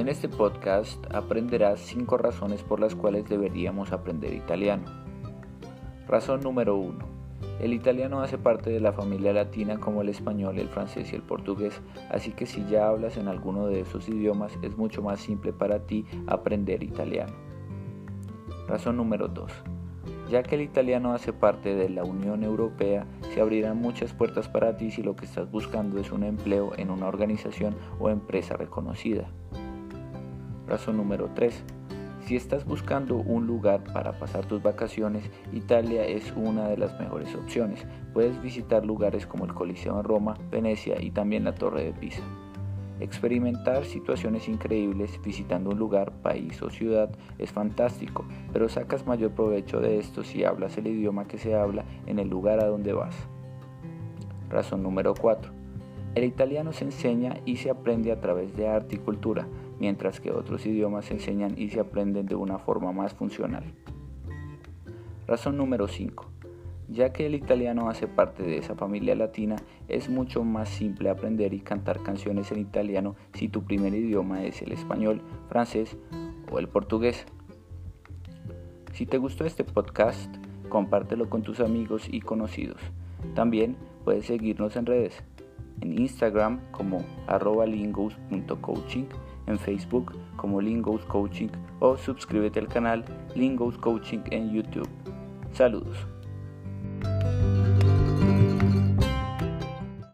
En este podcast aprenderás 5 razones por las cuales deberíamos aprender italiano. Razón número 1. El italiano hace parte de la familia latina como el español, el francés y el portugués, así que si ya hablas en alguno de esos idiomas es mucho más simple para ti aprender italiano. Razón número 2. Ya que el italiano hace parte de la Unión Europea, se abrirán muchas puertas para ti si lo que estás buscando es un empleo en una organización o empresa reconocida. Razón número 3. Si estás buscando un lugar para pasar tus vacaciones, Italia es una de las mejores opciones. Puedes visitar lugares como el Coliseo en Roma, Venecia y también la Torre de Pisa. Experimentar situaciones increíbles visitando un lugar, país o ciudad es fantástico, pero sacas mayor provecho de esto si hablas el idioma que se habla en el lugar a donde vas. Razón número 4. El italiano se enseña y se aprende a través de arte y cultura, mientras que otros idiomas se enseñan y se aprenden de una forma más funcional. Razón número 5. Ya que el italiano hace parte de esa familia latina, es mucho más simple aprender y cantar canciones en italiano si tu primer idioma es el español, francés o el portugués. Si te gustó este podcast, compártelo con tus amigos y conocidos. También puedes seguirnos en redes en Instagram como arroba lingos.coaching, en Facebook como Lingos Coaching o suscríbete al canal Lingos Coaching en YouTube. Saludos.